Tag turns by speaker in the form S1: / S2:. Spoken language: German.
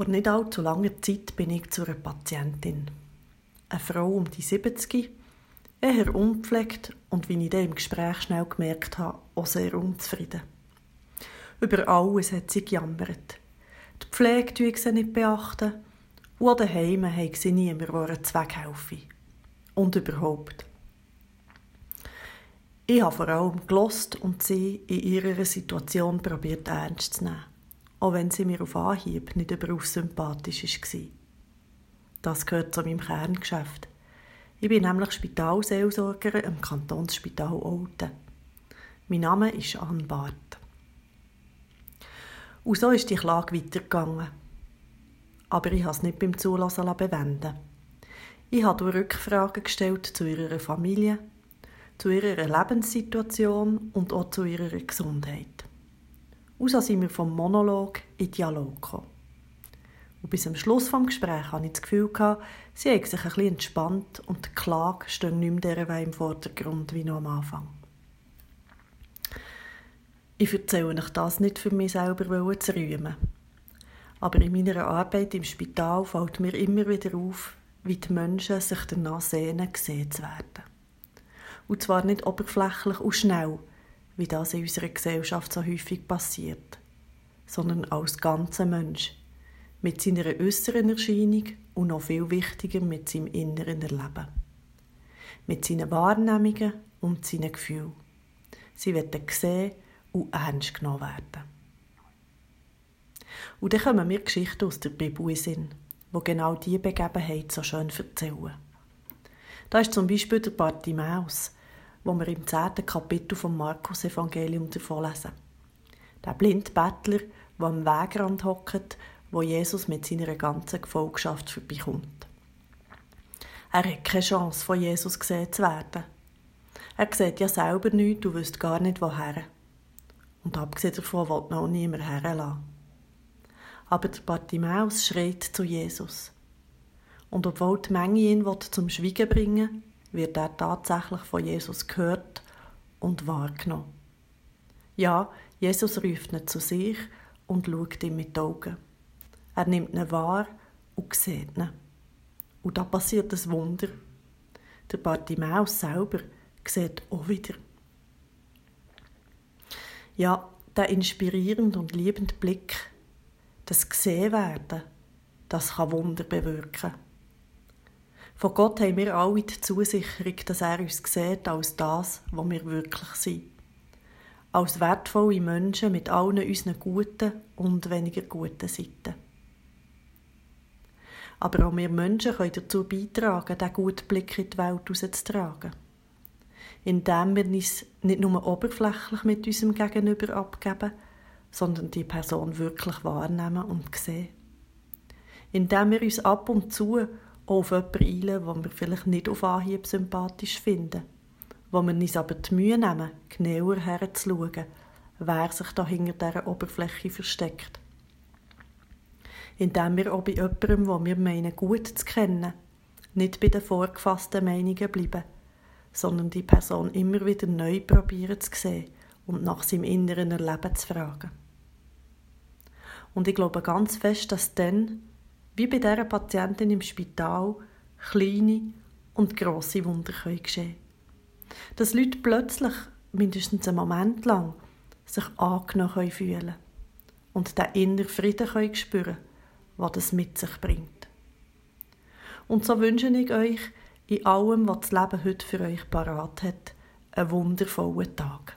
S1: Vor nicht allzu langer Zeit bin ich zu einer Patientin. Eine Frau um die 70, eher unpflegt und wie ich dann im Gespräch schnell gemerkt habe, auch sehr unzufrieden. Über alles hat sie gejammert. Die Pflege tue sie nicht beachten und daheim habe sie niemand, der einen Zweck helfe. Und überhaupt. Ich habe vor allem gelost und sie in ihrer Situation probiert ernst zu nehmen, auch wenn sie mir auf Anhieb nicht überaus sympathisch war. Das gehört zu meinem Kerngeschäft. Ich bin nämlich Spitalseelsorger im Kantonsspital Olten. Mein Name ist Anne Barth. Und so ist die Klage weitergegangen. Aber ich habe es nicht beim Zulassen bewenden Ich habe Rückfragen gestellt zu ihrer Familie, zu ihrer Lebenssituation und auch zu ihrer Gesundheit. Und so sind wir vom Monolog in Dialog gekommen. Und bis zum Schluss des Gesprächs hatte ich das Gefühl, sie hat sich ein bisschen entspannt und die Klage steht nicht mehr dieser im Vordergrund wie noch am Anfang. Ich erzähle euch das nicht für mich selber zu rühmen. Aber in meiner Arbeit im Spital fällt mir immer wieder auf, wie die Menschen sich danach sehnen, gesehen zu werden. Und zwar nicht oberflächlich und schnell, wie das in unserer Gesellschaft so häufig passiert, sondern als ganzer Mensch, mit seiner äußeren Erscheinung und noch viel wichtiger mit seinem inneren Erleben. Mit seinen Wahrnehmungen und seinen Gefühlen. Sie werden gesehen und ernst genommen werden. Und dann kommen mir Geschichten aus der Bibel in Sinn, die genau diese Begebenheit so schön erzählen. Da ist zum Beispiel der Bartimaeus, wo wir im zehnten Kapitel vom Markus-Evangelium davon lesen. Der blinde Bettler, der am Wegrand hockt, wo Jesus mit seiner ganzen Gefolgschaft vorbeikommt. Er hat keine Chance, von Jesus gesehen zu werden. Er sieht ja selber nichts und wüsste gar nicht, woher. Und abgesehen davon will noch niemand herlassen. Aber der Bartimaeus schreit zu Jesus. Und obwohl die Menge ihn zum Schweigen bringen wird er tatsächlich von Jesus gehört und wahrgenommen. Ja, Jesus ruft ihn zu sich und schaut ihm mit den Augen. Er nimmt ihn wahr und sieht ihn. Und da passiert ein Wunder. Der Bartimaeus selber sieht auch wieder. Ja, der inspirierende und liebende Blick, das gesehen werden, das kann Wunder bewirken. Von Gott haben wir alle die Zusicherung, dass er uns sieht als das, was wir wirklich sind. Als wertvolle Menschen mit allen unseren guten und weniger guten Seiten. Aber auch wir Menschen können dazu beitragen, diesen guten Blick in die Welt herauszutragen. Indem wir uns nicht nur oberflächlich mit unserem Gegenüber abgeben, sondern die Person wirklich wahrnehmen und sehen. Indem wir uns ab und zu auf jemanden einladen, den wir vielleicht nicht auf Anhieb sympathisch finden, wo wir uns aber die Mühe nehmen, genauer herzuschauen, wer sich da hinter dieser Oberfläche versteckt. Indem wir auch bei jemandem, wo wir meinen, gut zu kennen, nicht bei den vorgefassten Meinungen bleiben, sondern die Person immer wieder neu probieren zu sehen und nach seinem inneren Erleben zu fragen. Und ich glaube ganz fest, dass dann wie bei dieser Patientin im Spital kleine und grosse Wunder können geschehen Dass Leute plötzlich, mindestens einen Moment lang, sich angenommen fühlen können und den inneren Frieden können spüren was das mit sich bringt. Und so wünsche ich euch in allem, was das Leben heute für euch parat hat, einen wundervollen Tag.